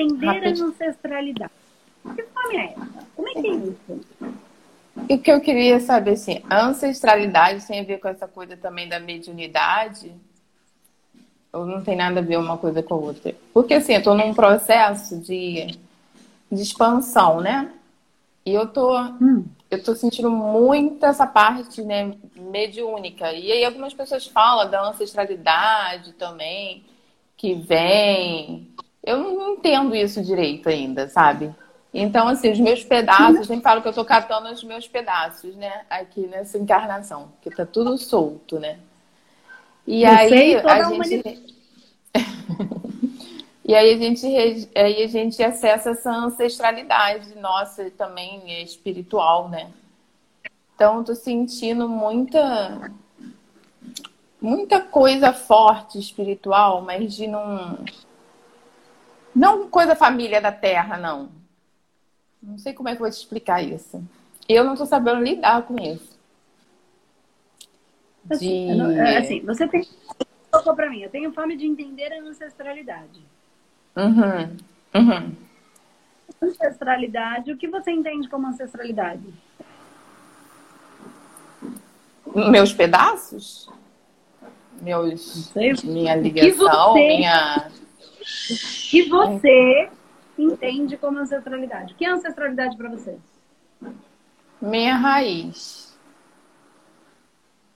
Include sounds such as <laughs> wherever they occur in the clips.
entender Rápido. a ancestralidade. Que fome é essa? Como é que é isso? O que eu queria saber, assim, a ancestralidade tem a ver com essa coisa também da mediunidade? Ou não tem nada a ver uma coisa com a outra? Porque, assim, eu tô num processo de, de expansão, né? E eu tô, hum. eu tô sentindo muito essa parte, né, mediúnica. E aí algumas pessoas falam da ancestralidade também, que vem. Eu não entendo isso direito ainda, sabe? Então, assim, os meus pedaços, eu sempre falo que eu tô catando os meus pedaços, né? Aqui nessa encarnação, que tá tudo solto, né? E aí a gente. <laughs> e aí a gente aí a gente acessa essa ancestralidade nossa também espiritual, né? Então, tô sentindo muita muita coisa forte espiritual, mas de não não coisa família da terra, não não sei como é que eu vou te explicar isso. Eu não estou sabendo lidar com isso. Assim, de... É assim, você tem. Tocou para mim, eu tenho fome de entender a ancestralidade. Uhum. Uhum. Ancestralidade, o que você entende como ancestralidade? Meus pedaços? Meus. Minha ligação, minha. Que você entende como ancestralidade. O que é ancestralidade para você? Minha raiz.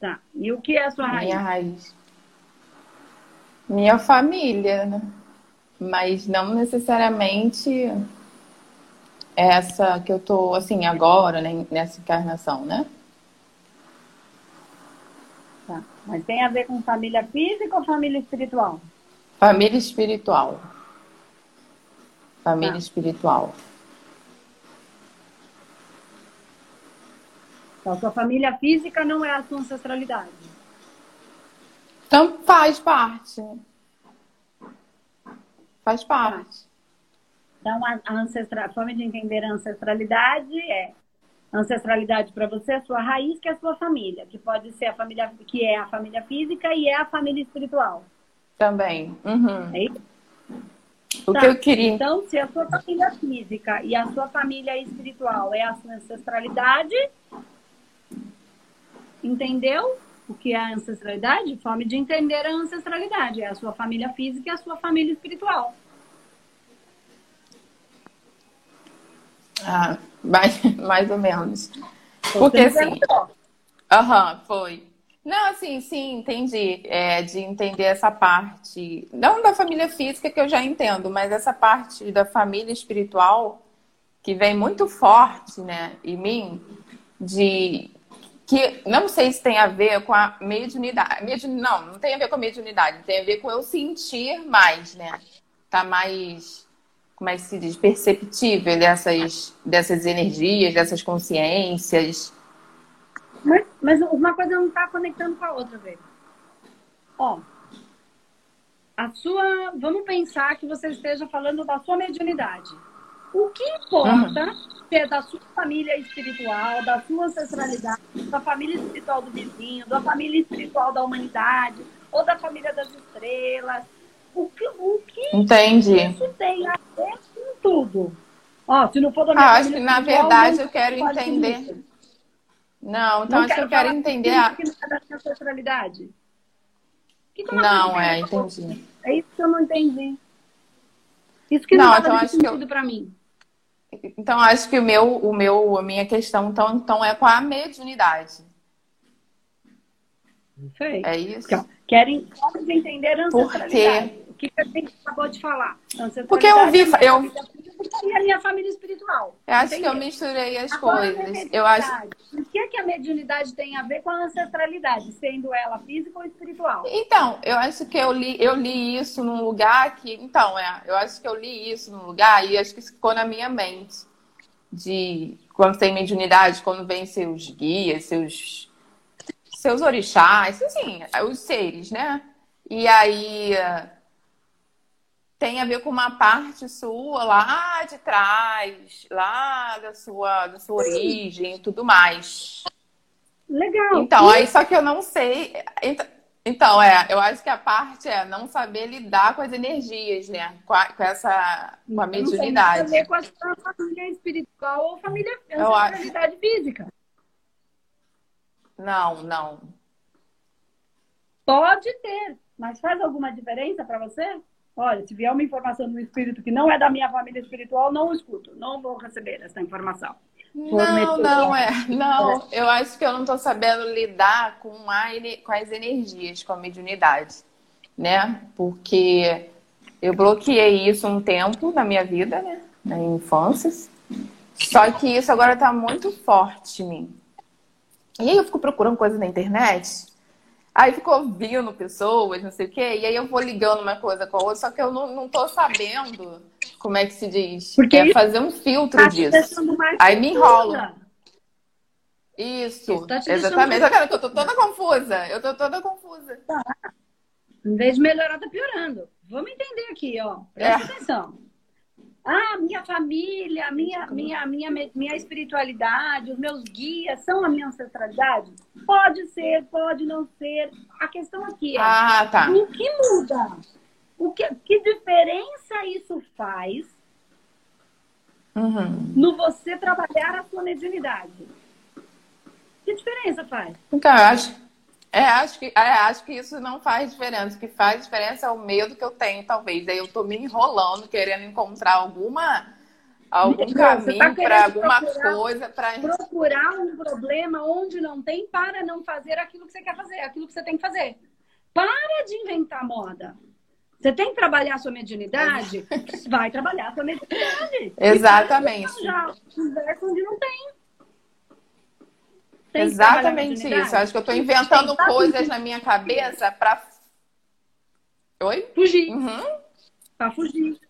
Tá. E o que é a sua raiz? Minha raiz. Minha família, né? Mas não necessariamente essa que eu tô, assim, agora, né? nessa encarnação, né? Tá. Mas tem a ver com família física ou família espiritual? Família espiritual. Família tá. espiritual. Então, sua família física não é a sua ancestralidade. Então, faz parte. Faz parte. Então, a, a, ancestral, a forma de entender a ancestralidade é ancestralidade para você, a sua raiz, que é a sua família, que pode ser a família, que é a família física e é a família espiritual. Também. Uhum. É isso? O tá. que eu queria. Então, se a sua família física e a sua família espiritual é a sua ancestralidade, entendeu o que é a ancestralidade? Forma de entender a ancestralidade. É a sua família física e a sua família espiritual. Ah, <laughs> mais, mais ou menos. Porque assim. Aham, uhum, foi. Não, assim, sim, entendi. É, de entender essa parte, não da família física que eu já entendo, mas essa parte da família espiritual que vem muito forte, né, em mim, de que não sei se tem a ver com a mediunidade. Mediun, não, não tem a ver com a mediunidade, tem a ver com eu sentir mais, né? Tá mais, como é que se diz, perceptível dessas, dessas energias, dessas consciências. Mas, mas uma coisa não está conectando com a outra, velho. Ó, a sua. Vamos pensar que você esteja falando da sua mediunidade. O que importa uhum. é da sua família espiritual, da sua ancestralidade, da família espiritual do vizinho, da família espiritual da humanidade, ou da família das estrelas. O que, o que Entendi. isso tem a ver com tudo? Ó, se não for da minha ah, acho que na verdade eu quero entender. Não, então não acho que eu quero entender a. Que não é da ancestralidade? Que que não, é, entendi. É isso que eu não entendi. Isso que não, não então acho sentido eu... para mim. Então acho que o meu, o meu, a minha questão então, então é com a mediunidade. Sei. É isso. Querem entender a ancestralidade. Por quê? O que a gente acabou de falar? Porque eu ouvi, eu, e a minha família espiritual. Eu acho que eu misturei as Agora, coisas. Eu acho. O que é que a mediunidade tem a ver com a ancestralidade, sendo ela física ou espiritual? Então, eu acho que eu li, eu li isso num lugar que. Então, é, eu acho que eu li isso num lugar e acho que isso ficou na minha mente. De quando tem mediunidade, quando vem seus guias, seus, seus orixás, assim, os seres, né? E aí tem a ver com uma parte sua lá de trás, lá da sua, da sua origem e tudo mais. Legal. Então, e... aí só que eu não sei. Então, é, eu acho que a parte é não saber lidar com as energias, né? Com, a, com essa com a mediunidade. Não a ver com a família espiritual ou família ancestralidade física. Não, não. Pode ter, mas faz alguma diferença para você? Olha, se vier uma informação do espírito que não é da minha família espiritual, não escuto, não vou receber essa informação. Não, não, é. Não, eu acho que eu não estou sabendo lidar com, a, com as energias, com a mediunidade, né? Porque eu bloqueei isso um tempo na minha vida, né? Na infância. Só que isso agora está muito forte em mim. E aí eu fico procurando coisa na internet. Aí fico ouvindo pessoas, não sei o quê. E aí eu vou ligando uma coisa com a outra, só que eu não, não tô sabendo como é que se diz? Porque é fazer um filtro tá disso. Aí me enrola. Isso, tá exatamente. Deixando... Eu tô toda confusa. Eu tô toda confusa. Tá. Em vez de melhorar, tá piorando. Vamos entender aqui, ó. Presta é. atenção. Ah, minha família, minha, minha, minha, minha espiritualidade, os meus guias são a minha ancestralidade? Pode ser, pode não ser. A questão aqui é ah, tá. o que muda? O que, que diferença isso faz uhum. no você trabalhar a sua mediunidade? Que diferença faz? Então, eu acho, é, acho, que, é, acho que isso não faz diferença. O que faz diferença é o medo que eu tenho, talvez. Aí eu tô me enrolando, querendo encontrar alguma algum tá caminho tá para alguma procurar, coisa para procurar um problema onde não tem para não fazer aquilo que você quer fazer, aquilo que você tem que fazer. Para de inventar moda. Você tem que trabalhar a sua mediunidade? <laughs> vai trabalhar a sua mediunidade. Exatamente. Já conversa onde não tem. Tem Exatamente isso. Acho que eu estou inventando coisas na minha cabeça para. Oi? Fugir. Uhum. Para fugir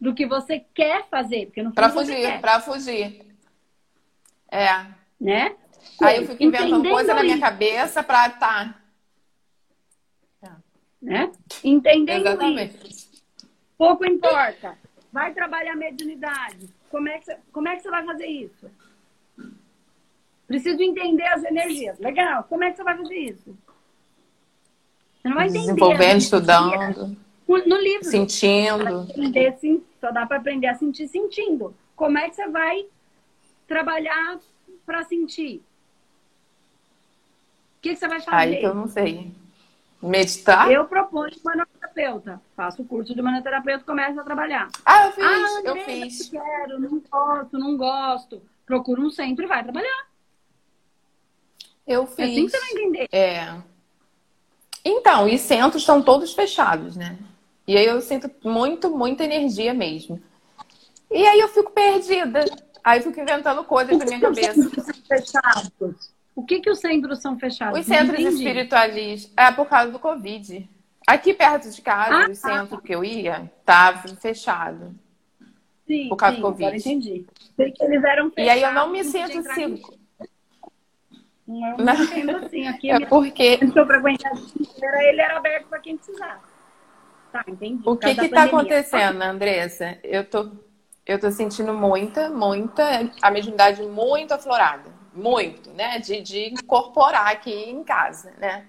do que você quer fazer. Para fugir, para fugir. É. Né? Aí eu fico inventando Entendendo coisa na minha cabeça para tá né? Entendendo Exatamente. isso, pouco importa. Vai trabalhar mediunidade. Como é, que você, como é que você vai fazer isso? Preciso entender as energias. Legal. Como é que você vai fazer isso? Você não vai entender. Desenvolvendo, estudando. No livro. Sentindo. Aprender, sim, só dá para aprender a sentir sentindo. Como é que você vai trabalhar para sentir? O que, que você vai fazer? Aí que eu não sei. Meditar? Eu proponho manoterapeuta. Faço o curso de manoterapeuta e começo a trabalhar. Ah, eu fiz, ah, eu fiz. Quero, não gosto, não gosto. Procura um centro e vai trabalhar. Eu fiz. É assim que você vai entender. É. Então, e centros estão todos fechados, né? E aí eu sinto muito, muita energia mesmo. E aí eu fico perdida. Aí eu fico inventando coisas na minha cabeça. Fechados. O que, que os centros são fechados? Os centros espiritualistas. É por causa do Covid. Aqui perto de casa, ah, o centro tá. que eu ia, estava fechado. Sim, por causa sim, do Covid. entendi. Sei que eles eram fechados. E aí eu não me sinto seguro. Não, eu não entendo assim. Aqui é porque. Ele era aberto para quem precisar. Tá, entendi. O que está acontecendo, Andressa? Eu tô, eu tô sentindo muita, muita, a mediunidade muito aflorada muito, né? De, de incorporar aqui em casa, né?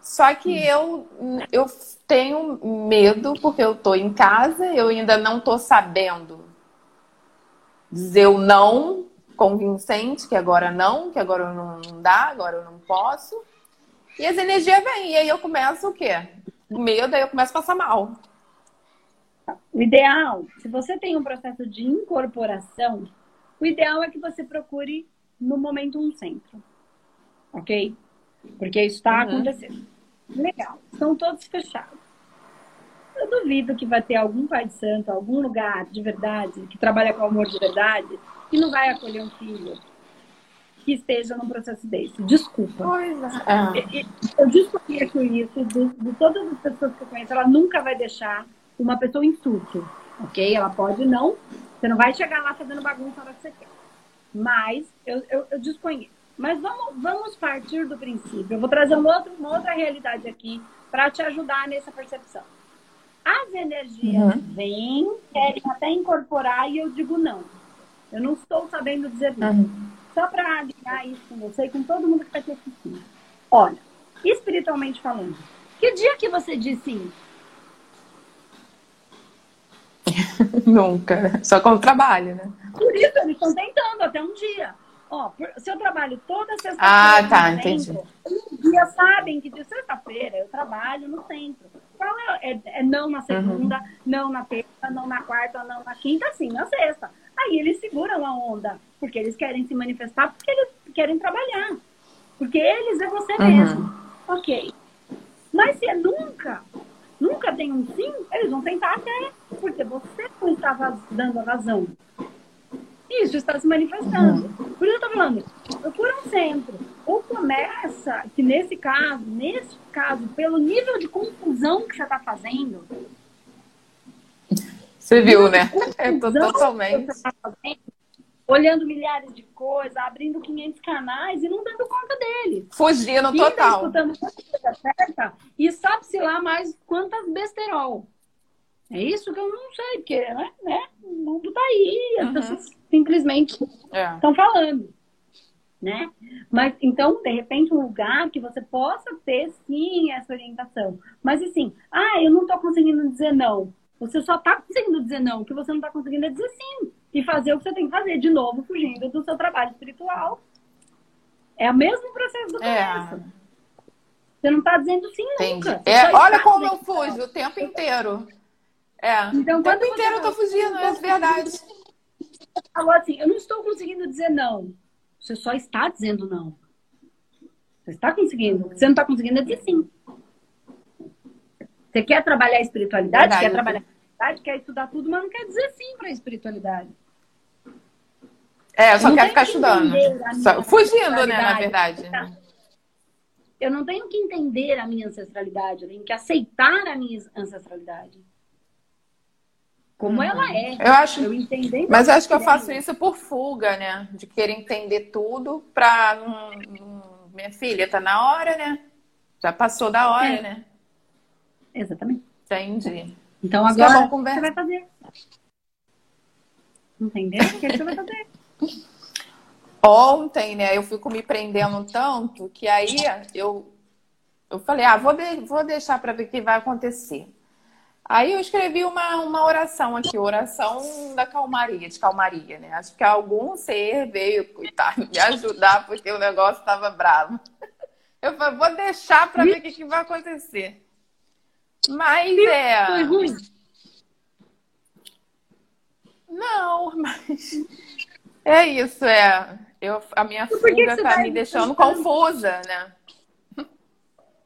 Só que eu, eu tenho medo porque eu tô em casa, eu ainda não tô sabendo dizer o não convincente, que agora não, que agora não dá, agora eu não posso. E as energias vêm, e aí eu começo o quê? O medo, aí eu começo a passar mal. O ideal, se você tem um processo de incorporação, o ideal é que você procure no momento um centro. Ok? Porque isso está uhum. acontecendo. Legal. Estão todos fechados. Eu duvido que vai ter algum pai de santo, algum lugar de verdade, que trabalha com amor de verdade, que não vai acolher um filho que esteja num processo desse. Desculpa. Pois é. Eu desconheço isso de, de todas as pessoas que eu conheço. Ela nunca vai deixar uma pessoa em surto, ok? Ela pode não. Você não vai chegar lá fazendo bagunça na hora que você quer. Mas eu, eu, eu desconheço. Mas vamos, vamos partir do princípio. Eu vou trazer um outro, uma outra realidade aqui para te ajudar nessa percepção. As energias uhum. vêm, querem até incorporar e eu digo não. Eu não estou sabendo dizer não. Uhum. Só para alinhar isso com você e com todo mundo que está aqui assistindo. Olha, espiritualmente falando. Que dia que você disse sim? <laughs> Nunca. Só com o trabalho, né? Por isso, eles estão tentando até um dia. Ó, se eu trabalho toda sexta-feira. Ah, tá, entendi. Um dia sabem que de sexta-feira eu trabalho no centro. Qual é, é, é não na segunda, uhum. não na terça, não na quarta, não na quinta, sim na sexta. Aí eles seguram a onda, porque eles querem se manifestar, porque eles querem trabalhar. Porque eles é você uhum. mesmo. Ok. Mas se é nunca, nunca tem um sim, eles vão tentar até, porque você não estava dando a razão. Isso está se manifestando. Uhum. Por isso eu estou falando, procura um centro. Ou começa, que nesse caso, nesse caso, pelo nível de confusão que você está fazendo. Você viu, né? É totalmente. Olhando milhares de coisas, abrindo 500 canais e não dando conta deles. Fugindo Ainda total. Escutando coisa certa, e sabe-se lá mais quantas besterol. É isso que eu não sei, porque né, né o mundo tá aí, as uhum. pessoas simplesmente estão é. falando. Né? Mas então, de repente, um lugar que você possa ter sim essa orientação. Mas assim, ah, eu não estou conseguindo dizer não. Você só está conseguindo dizer não, o que você não está conseguindo é dizer sim. E fazer o que você tem que fazer, de novo, fugindo do seu trabalho espiritual. É o mesmo processo do é. começo. É. Você não está dizendo sim Entendi. nunca. É, olha como eu fujo o tempo inteiro. É. Então, o tempo inteiro eu tô fugindo, é verdade. Falou assim, eu não estou conseguindo dizer não. Você só está dizendo não. Você está conseguindo. Você não está conseguindo é dizer sim. Você quer trabalhar a espiritualidade, verdade, quer trabalhar a espiritualidade, quer estudar tudo, mas não quer dizer sim para a espiritualidade. É, eu só quero ficar estudando. Só, fugindo, né, na verdade. Eu não tenho que entender a minha ancestralidade, eu tenho que aceitar a minha ancestralidade como ela uhum. é. Eu acho. Eu entender mas eu acho que eu faço isso por fuga, né? De querer entender tudo pra. minha filha, tá na hora, né? Já passou da hora, é. né? Exatamente. Entendi. Então agora é você vai fazer. Entendeu? O que você vai fazer? Ontem, né, eu fico me prendendo tanto que aí eu, eu falei, ah, vou, de, vou deixar para ver o que vai acontecer. Aí eu escrevi uma, uma oração aqui, oração da calmaria, de calmaria, né? Acho que algum ser veio, coitado, <laughs> me ajudar porque o negócio estava bravo. Eu falei, vou deixar para ver o que, que, vai acontecer. Mas é. Foi ruim? Não, mas. É isso, é. Eu, a minha fuga tá me deixando confusa, né?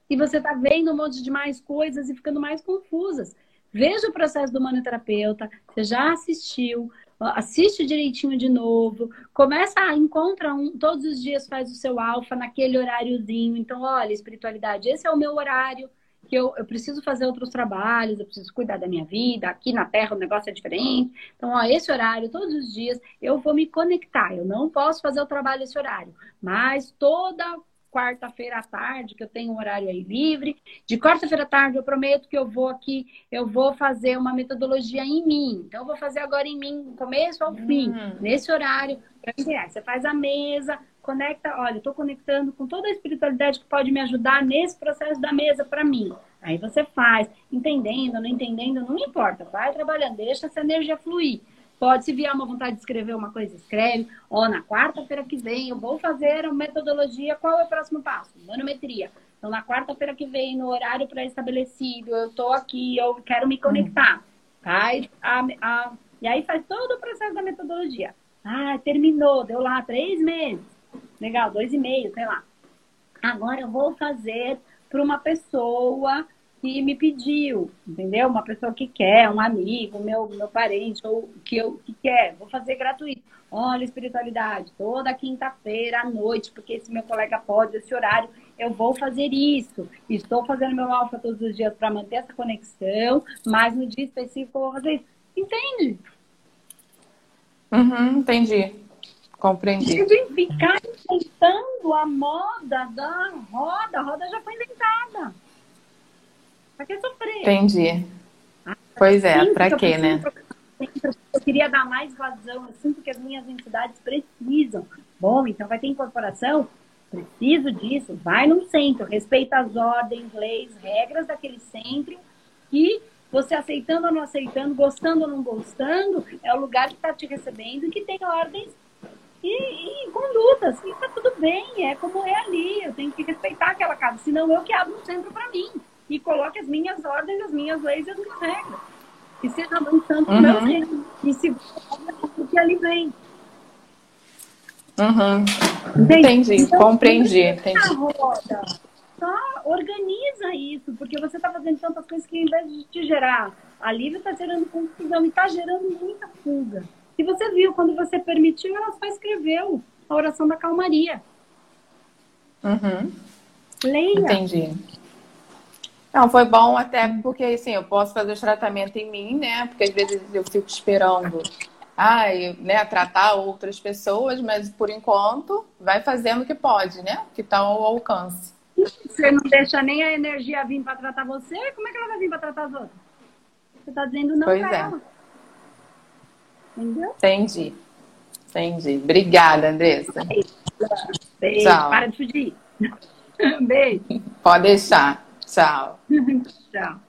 E você tá vendo um monte de mais coisas e ficando mais confusas. Veja o processo do manoterapeuta, você já assistiu, assiste direitinho de novo, começa a encontra um, todos os dias faz o seu alfa naquele horáriozinho. Então, olha, espiritualidade, esse é o meu horário que eu, eu preciso fazer outros trabalhos, eu preciso cuidar da minha vida, aqui na Terra o negócio é diferente. Então, ó, esse horário, todos os dias, eu vou me conectar. Eu não posso fazer o trabalho esse horário, mas toda quarta-feira à tarde, que eu tenho um horário aí livre. De quarta-feira à tarde, eu prometo que eu vou aqui, eu vou fazer uma metodologia em mim. Então, eu vou fazer agora em mim, começo ao fim, hum. nesse horário. Você faz a mesa, conecta, olha, tô conectando com toda a espiritualidade que pode me ajudar nesse processo da mesa para mim. Aí você faz, entendendo, não entendendo, não importa, vai trabalhando, deixa essa energia fluir. Pode, se vier uma vontade de escrever uma coisa, escreve. Ó, na quarta-feira que vem eu vou fazer a metodologia. Qual é o próximo passo? Manometria. Então, na quarta-feira que vem, no horário pré-estabelecido, eu tô aqui, eu quero me conectar. Faz a, a, e aí faz todo o processo da metodologia. Ah, terminou, deu lá três meses. Legal, dois e meio, sei lá. Agora eu vou fazer para uma pessoa que me pediu, entendeu? Uma pessoa que quer, um amigo, meu, meu parente, ou que, eu, que quer, vou fazer gratuito. Olha, espiritualidade, toda quinta-feira à noite, porque esse meu colega pode, esse horário, eu vou fazer isso. Estou fazendo meu alfa todos os dias para manter essa conexão, mas no dia específico eu vou fazer isso. Entende? Uhum, entendi. Compreendi. De ficar inventando a moda da roda, a roda já foi inventada. Pra que sofrer? Entendi. Ah, pois é, pra quê, né? Eu queria dar mais vazão, eu sinto que as minhas entidades precisam. Bom, então vai ter incorporação? preciso disso, vai num centro, respeita as ordens, leis, regras daquele centro e você aceitando ou não aceitando, gostando ou não gostando, é o lugar que está te recebendo e que tem ordens e, e condutas. E tá tudo bem, é como é ali. Eu tenho que respeitar aquela casa, senão eu que abro um centro para mim e coloque as minhas ordens, as minhas leis e as minhas regras. E seja avançando uhum. meu reino. E se o que ali vem. Uhum. Entendi, então, compreendi. Entendi. Roda, só organiza isso, porque você está fazendo tantas coisas que, em vez de te gerar alívio, está gerando confusão e está gerando muita fuga. E você viu, quando você permitiu, ela só escreveu a oração da calmaria. Uhum. Leia. Entendi. Não, foi bom até porque, assim, eu posso fazer o tratamento em mim, né? Porque às vezes eu fico esperando ai, né, tratar outras pessoas, mas por enquanto vai fazendo o que pode, né? Que está ao alcance. Você não deixa nem a energia vir para tratar você, como é que ela vai vir para tratar as outras? Você está dizendo não pois pra é. ela. Entendeu? Entendi. Entendi. Obrigada, Andressa. Beijo. Tchau. Para de fugir. <laughs> Beijo. Pode deixar. Tchau. <laughs> Tchau.